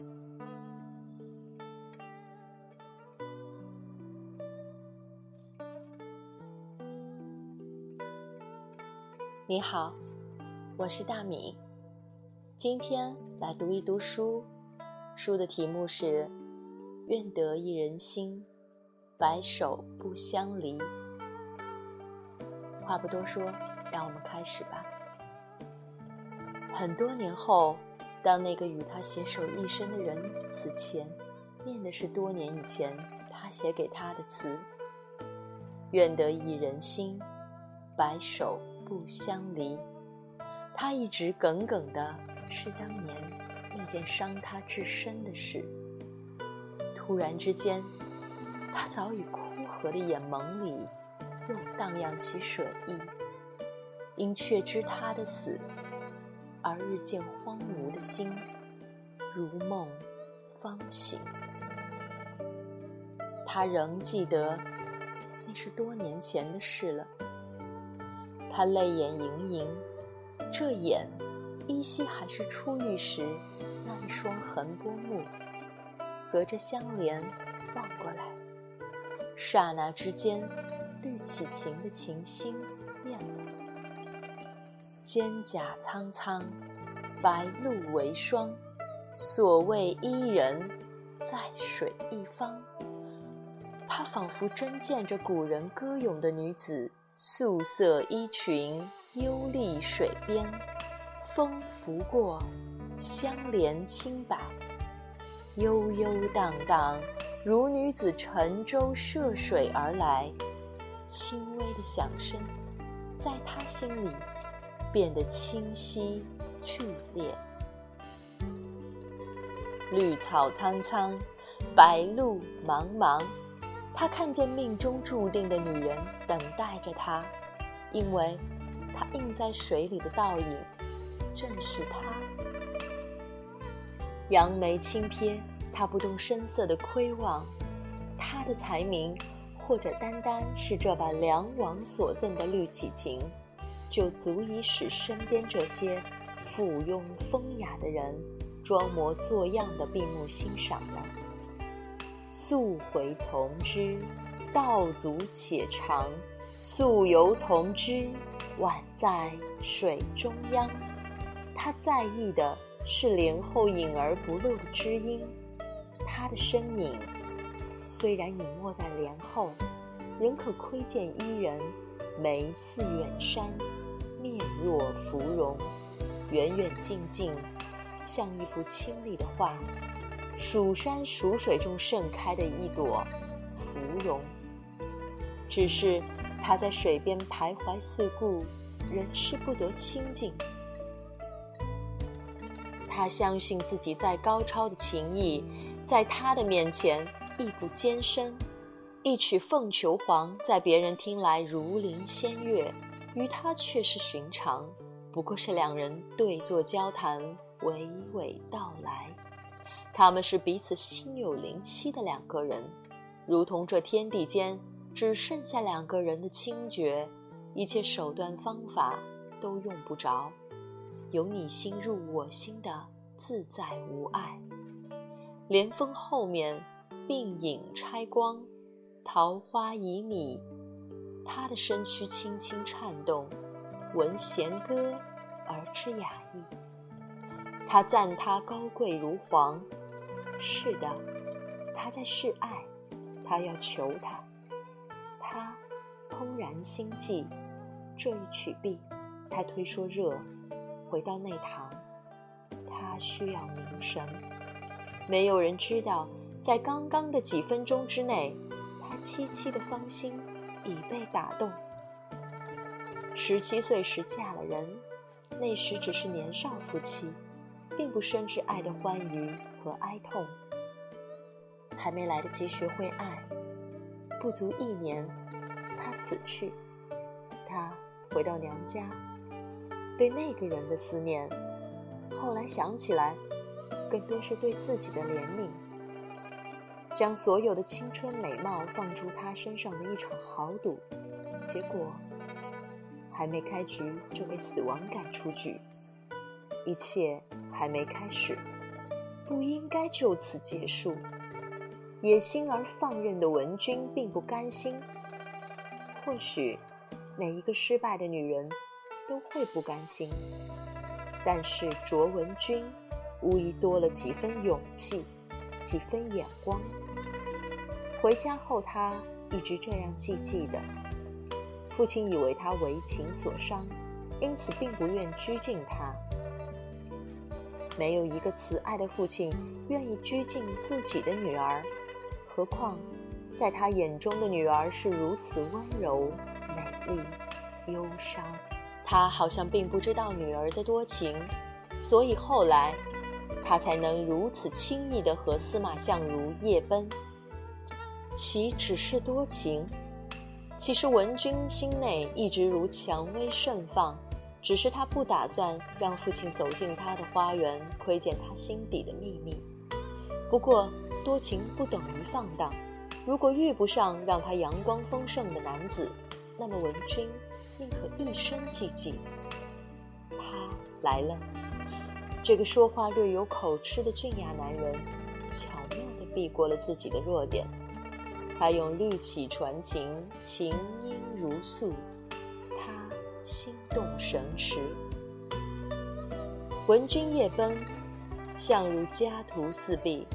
你好，我是大米，今天来读一读书，书的题目是《愿得一人心，白首不相离》。话不多说，让我们开始吧。很多年后，当那个与他携手一生的人死前，念的是多年以前他写给他的词：“愿得一人心，白首。”不相离，他一直耿耿的是当年那件伤他至深的事。突然之间，他早已枯涸的眼眸里又荡漾起水意，因却知他的死而日渐荒芜的心，如梦方醒。他仍记得，那是多年前的事了。他泪眼盈盈，这眼依稀还是初遇时那一双横波目，隔着相连望过来，刹那之间，绿起情的情心变了。蒹葭苍苍，白露为霜，所谓伊人，在水一方。他仿佛真见着古人歌咏的女子。素色衣裙，幽立水边，风拂过，香莲轻摆，悠悠荡荡，如女子乘舟涉水而来。轻微的响声，在他心里变得清晰剧烈。绿草苍苍，白露茫茫。他看见命中注定的女人等待着他，因为他映在水里的倒影正是她。扬眉轻瞥，他不动声色的窥望，他的才名，或者单单是这把梁王所赠的绿绮琴，就足以使身边这些附庸风雅的人装模作样的闭目欣赏了。溯洄从之，道阻且长；溯游从之，宛在水中央。他在意的是帘后隐而不露的知音，他的身影虽然隐没在帘后，仍可窥见伊人眉似远山，面若芙蓉，远远近近，像一幅清丽的画。蜀山蜀水中盛开的一朵芙蓉，只是他在水边徘徊四顾，仍是不得清静。他相信自己再高超的情谊，在他的面前亦不艰深。一曲《凤求凰》在别人听来如临仙乐，于他却是寻常，不过是两人对坐交谈，娓娓道来。他们是彼此心有灵犀的两个人，如同这天地间只剩下两个人的清觉，一切手段方法都用不着，有你心入我心的自在无碍。莲峰后面，鬓影拆光，桃花旖旎，他的身躯轻轻颤动，闻弦歌而知雅意。他赞他高贵如皇。是的，他在示爱，他要求他，他怦然心悸。这一曲毕，他推说热，回到内堂。他需要凝神。没有人知道，在刚刚的几分钟之内，他凄凄的芳心已被打动。十七岁时嫁了人，那时只是年少夫妻。并不深知爱的欢愉和哀痛，还没来得及学会爱，不足一年，他死去，他回到娘家，对那个人的思念，后来想起来，更多是对自己的怜悯，将所有的青春美貌放诸他身上的一场豪赌，结果还没开局就被死亡赶出局。一切还没开始，不应该就此结束。野心而放任的文君并不甘心。或许，每一个失败的女人都会不甘心，但是卓文君无疑多了几分勇气，几分眼光。回家后，他一直这样寂寂的。父亲以为他为情所伤，因此并不愿拘禁他。没有一个慈爱的父亲愿意拘禁自己的女儿。何况，在他眼中的女儿是如此温柔、美丽、忧伤，他好像并不知道女儿的多情，所以后来他才能如此轻易地和司马相如夜奔。其只是多情，其实文君心内一直如蔷薇盛放，只是他不打算让父亲走进他的花园，窥见他心底的秘密。不过。多情不等于放荡。如果遇不上让他阳光丰盛的男子，那么文君宁可一生寂寂。他来了，这个说话略有口吃的俊雅男人，巧妙地避过了自己的弱点。他用律起传情，琴音如诉，他心动神驰。闻君夜奔，相如家徒四壁。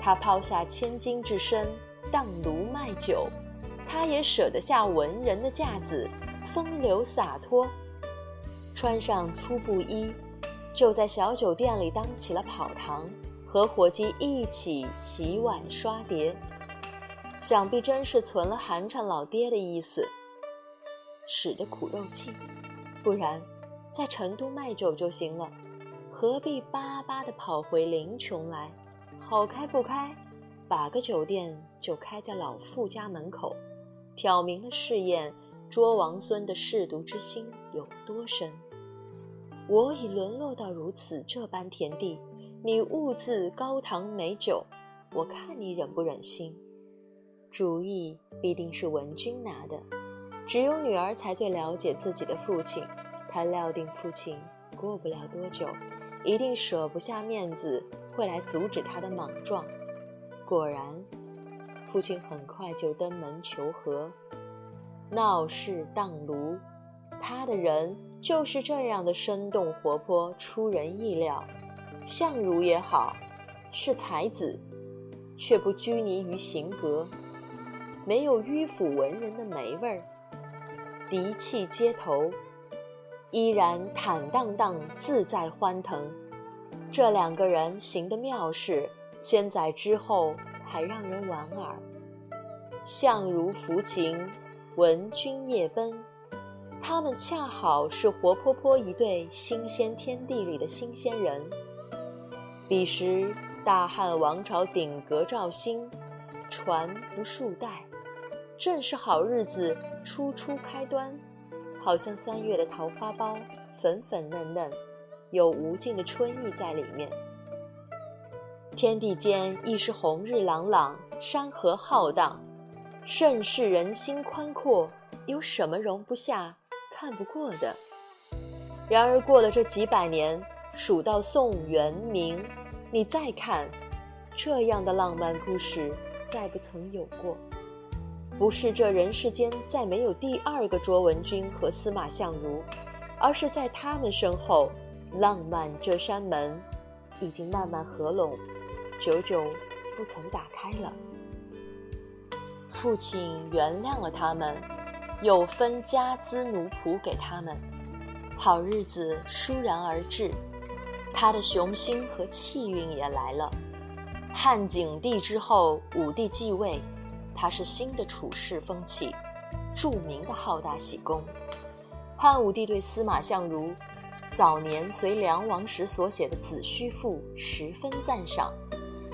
他抛下千金之身，荡炉卖酒；他也舍得下文人的架子，风流洒脱。穿上粗布衣，就在小酒店里当起了跑堂，和伙计一起洗碗刷碟。想必真是存了寒碜老爹的意思，使的苦肉计。不然，在成都卖酒就行了，何必巴巴的跑回临邛来？好开不开，把个酒店就开在老傅家门口，挑明了试验捉王孙的舐犊之心有多深。我已沦落到如此这般田地，你兀自高堂美酒，我看你忍不忍心？主意必定是文君拿的，只有女儿才最了解自己的父亲，她料定父亲过不了多久，一定舍不下面子。会来阻止他的莽撞。果然，父亲很快就登门求和，闹事荡炉。他的人就是这样的生动活泼，出人意料。相如也好，是才子，却不拘泥于形格，没有迂腐文人的霉味儿，涤气街头，依然坦荡荡，自在欢腾。这两个人行的妙事，千载之后还让人莞尔。相如抚琴，闻君夜奔，他们恰好是活泼泼一对新鲜天地里的新鲜人。彼时大汉王朝鼎革肇兴，传不数代，正是好日子，初初开端，好像三月的桃花苞，粉粉嫩嫩。有无尽的春意在里面。天地间亦是红日朗朗，山河浩荡，盛世人心宽阔，有什么容不下、看不过的？然而过了这几百年，数到宋元明，你再看，这样的浪漫故事再不曾有过。不是这人世间再没有第二个卓文君和司马相如，而是在他们身后。浪漫这扇门，已经慢慢合拢，久久不曾打开了。父亲原谅了他们，又分家资奴仆给他们，好日子倏然而至。他的雄心和气运也来了。汉景帝之后，武帝继位，他是新的处世风气，著名的好大喜功。汉武帝对司马相如。早年随梁王时所写的《子虚赋》十分赞赏，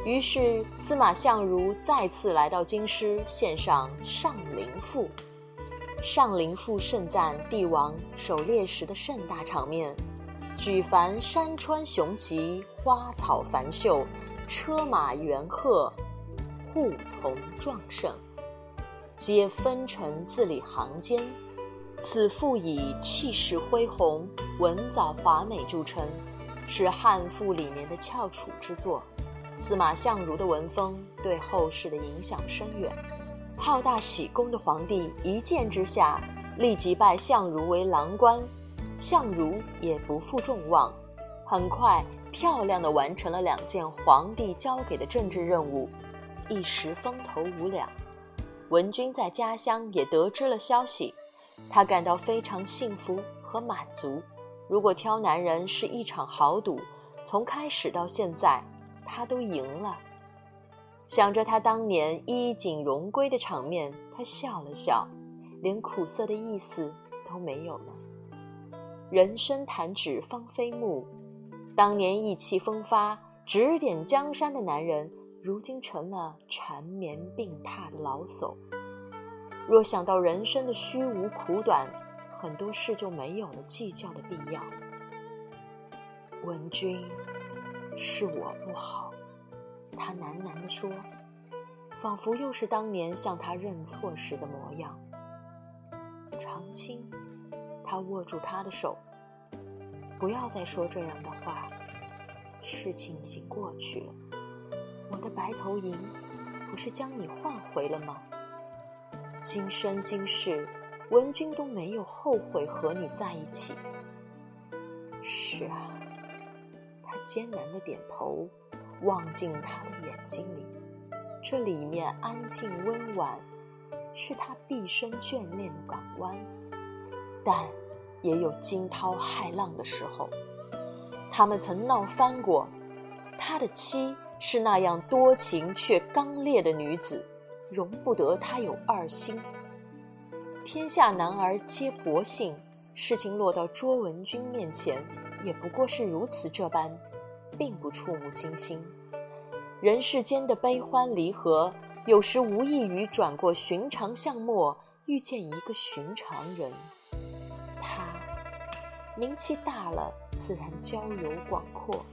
于是司马相如再次来到京师，献上《上林赋》。《上林赋》盛赞帝王狩猎时的盛大场面，举凡山川雄奇、花草繁秀、车马猿鹤、户从壮盛，皆分臣字里行间。此赋以气势恢宏、文藻华美著称，是汉赋里面的翘楚之作。司马相如的文风对后世的影响深远。好大喜功的皇帝一见之下，立即拜相如为郎官，相如也不负众望，很快漂亮的完成了两件皇帝交给的政治任务，一时风头无两。文君在家乡也得知了消息，他感到非常幸福和满足。如果挑男人是一场豪赌，从开始到现在，他都赢了。想着他当年衣锦荣归的场面，他笑了笑，连苦涩的意思都没有了。人生弹指芳菲木，当年意气风发、指点江山的男人，如今成了缠绵病榻的老叟。若想到人生的虚无苦短，很多事就没有了计较的必要。文君，是我不好。他喃喃地说，仿佛又是当年向他认错时的模样。长青，他握住他的手，不要再说这样的话。事情已经过去了，我的白头吟不是将你换回了吗？今生今世，文君都没有后悔和你在一起。是啊，他艰难的点头。望进他的眼睛里，这里面安静温婉，是他毕生眷恋的港湾，但也有惊涛骇浪的时候。他们曾闹翻过，他的妻是那样多情却刚烈的女子，容不得他有二心。天下男儿皆薄幸，事情落到卓文君面前，也不过是如此这般。并不触目惊心。人世间的悲欢离合，有时无异于转过寻常巷陌，遇见一个寻常人。他名气大了，自然交友广阔。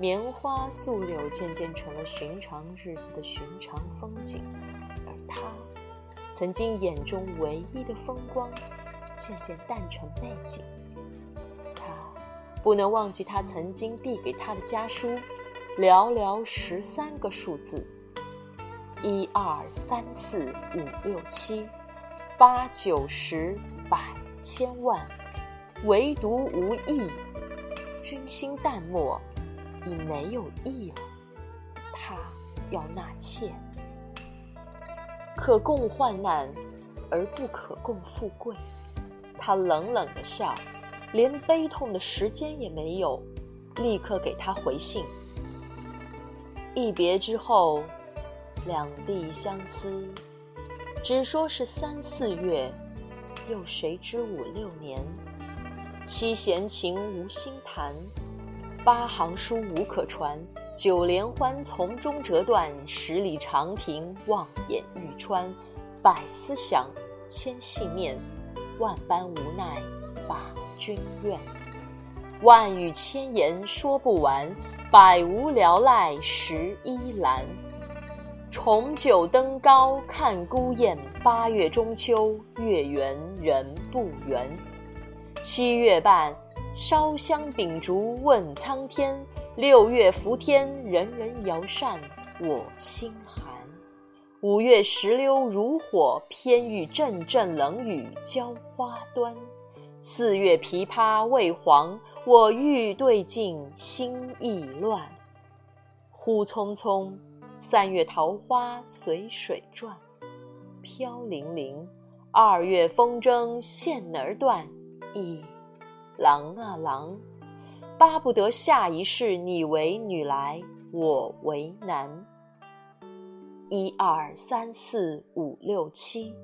棉花素柳渐渐成了寻常日子的寻常风景，而他曾经眼中唯一的风光，渐渐淡成背景。他不能忘记他曾经递给他的家书，寥寥十三个数字：一二三四五六七，八九十百千万，唯独无意。君心淡漠，已没有意了。他要纳妾，可共患难，而不可共富贵。他冷冷的笑。连悲痛的时间也没有，立刻给他回信。一别之后，两地相思，只说是三四月，又谁知五六年？七弦琴无心弹，八行书无可传，九连欢从中折断，十里长亭望眼欲穿，百思想，千系念，万般无奈把。君怨，万语千言说不完，百无聊赖十依栏。重九登高看孤雁，八月中秋月圆人不圆。七月半烧香秉烛问苍天，六月伏天人人摇扇我心寒。五月石榴如火，偏遇阵阵冷雨浇花端。四月枇杷未黄，我欲对镜心意乱。忽匆匆，三月桃花随水转，飘零零。二月风筝线儿断，咦，郎啊郎，巴不得下一世你为女来，我为男。一二三四五六七，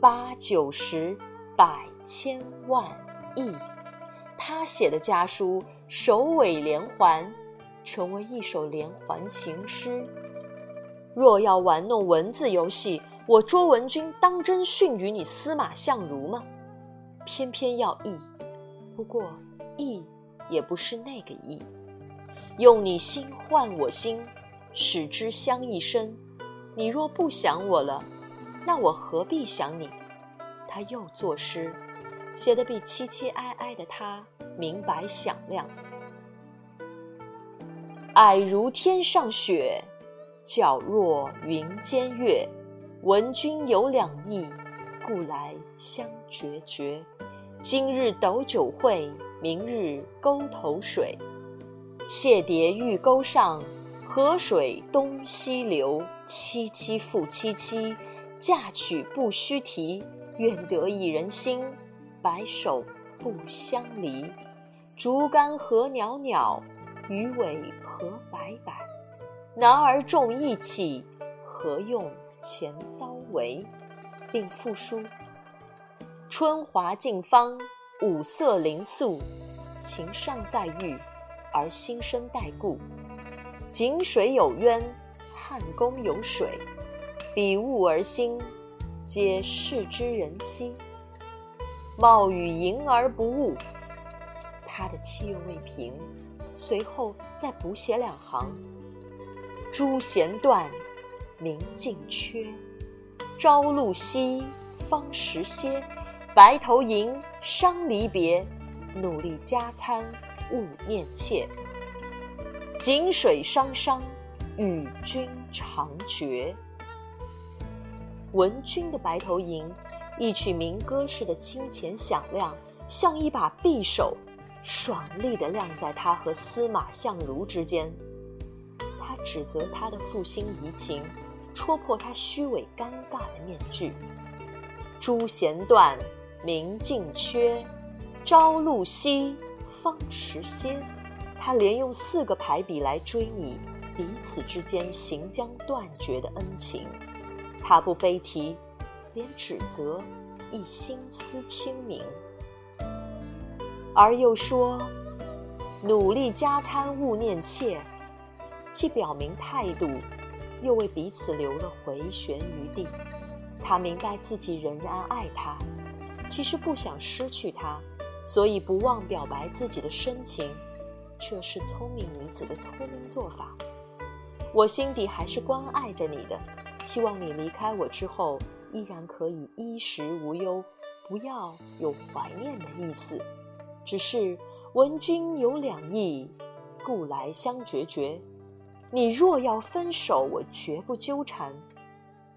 八九十百。千万亿，他写的家书首尾连环，成为一首连环情诗。若要玩弄文字游戏，我卓文君当真逊于你司马相如吗？偏偏要义，不过意也不是那个意。用你心换我心，使之相一生。你若不想我了，那我何必想你？他又作诗。写的比凄凄哀哀的他明白响亮。矮如天上雪，皎若云间月。闻君有两意，故来相决绝。今日斗酒会，明日沟头水。谢蝶玉钩上，河水东西流。凄凄复凄凄，嫁娶不须啼。愿得一人心，白首不相离。竹竿何袅袅，鱼尾何摆摆。男儿重义气，何用？钱刀为，并复书。春华尽芳，五色灵素，情尚在御，而心生待故。井水有渊，汉宫有水，比物而兴，皆视之人兮。冒雨迎而不误。他的气又未平，随后再补写两行：朱弦断。明镜缺，朝露晞，芳时歇。白头吟，伤离别。努力加餐，勿念妾。井水汤汤，与君长绝。闻君的白头吟，一曲民歌似的清浅响亮，像一把匕首，爽利地亮在他和司马相如之间。他指责他的负心移情。戳破他虚伪尴尬的面具。朱弦断，明镜缺，朝露晞，芳时歇。他连用四个排比来追拟彼此之间行将断绝的恩情。他不悲啼，连指责亦心思清明。而又说：“努力加餐，勿念妾。”既表明态度。又为彼此留了回旋余地。他明白自己仍然爱他，其实不想失去他，所以不忘表白自己的深情。这是聪明女子的聪明做法。我心底还是关爱着你的，希望你离开我之后，依然可以衣食无忧，不要有怀念的意思。只是闻君有两意，故来相决绝。你若要分手，我绝不纠缠。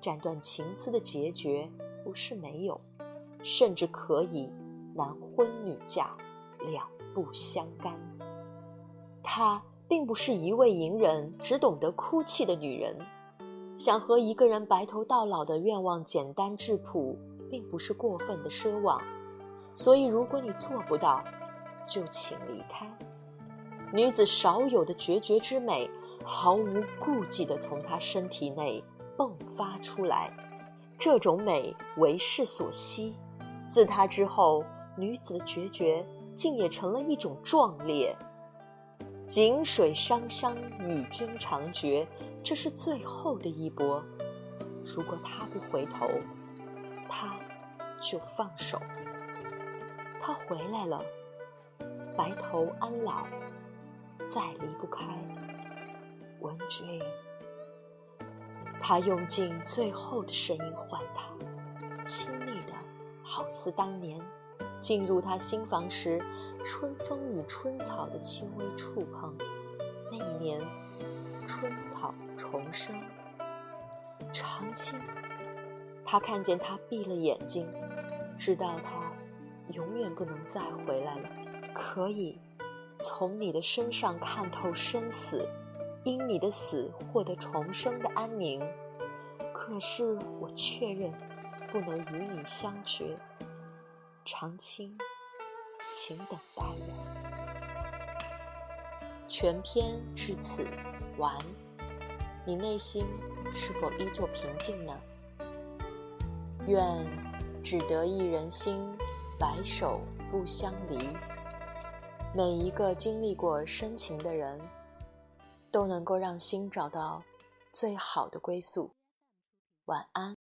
斩断情丝的决绝不是没有，甚至可以男婚女嫁，两不相干。她并不是一味隐忍、只懂得哭泣的女人。想和一个人白头到老的愿望简单质朴，并不是过分的奢望。所以，如果你做不到，就请离开。女子少有的决绝之美。毫无顾忌地从她身体内迸发出来，这种美为世所稀。自他之后，女子的决绝竟也成了一种壮烈。井水汤汤，与君长绝，这是最后的一搏。如果他不回头，他就放手。他回来了，白头安老，再离不开。文君，他用尽最后的声音唤他，亲，好似当年进入他心房时，春风与春草的轻微触碰。那一年，春草重生。长青，他看见他闭了眼睛，知道他永远不能再回来了。可以从你的身上看透生死。因你的死获得重生的安宁，可是我确认不能与你相绝。长青，请等待我。全篇至此完，你内心是否依旧平静呢？愿只得一人心，白首不相离。每一个经历过深情的人。都能够让心找到最好的归宿。晚安。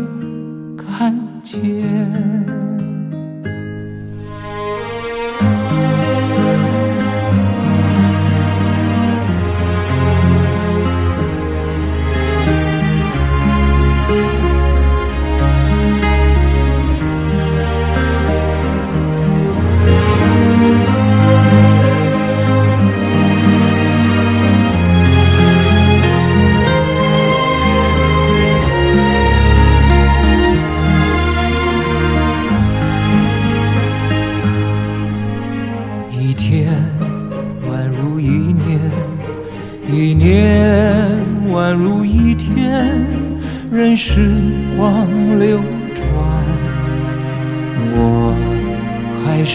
天。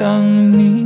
当你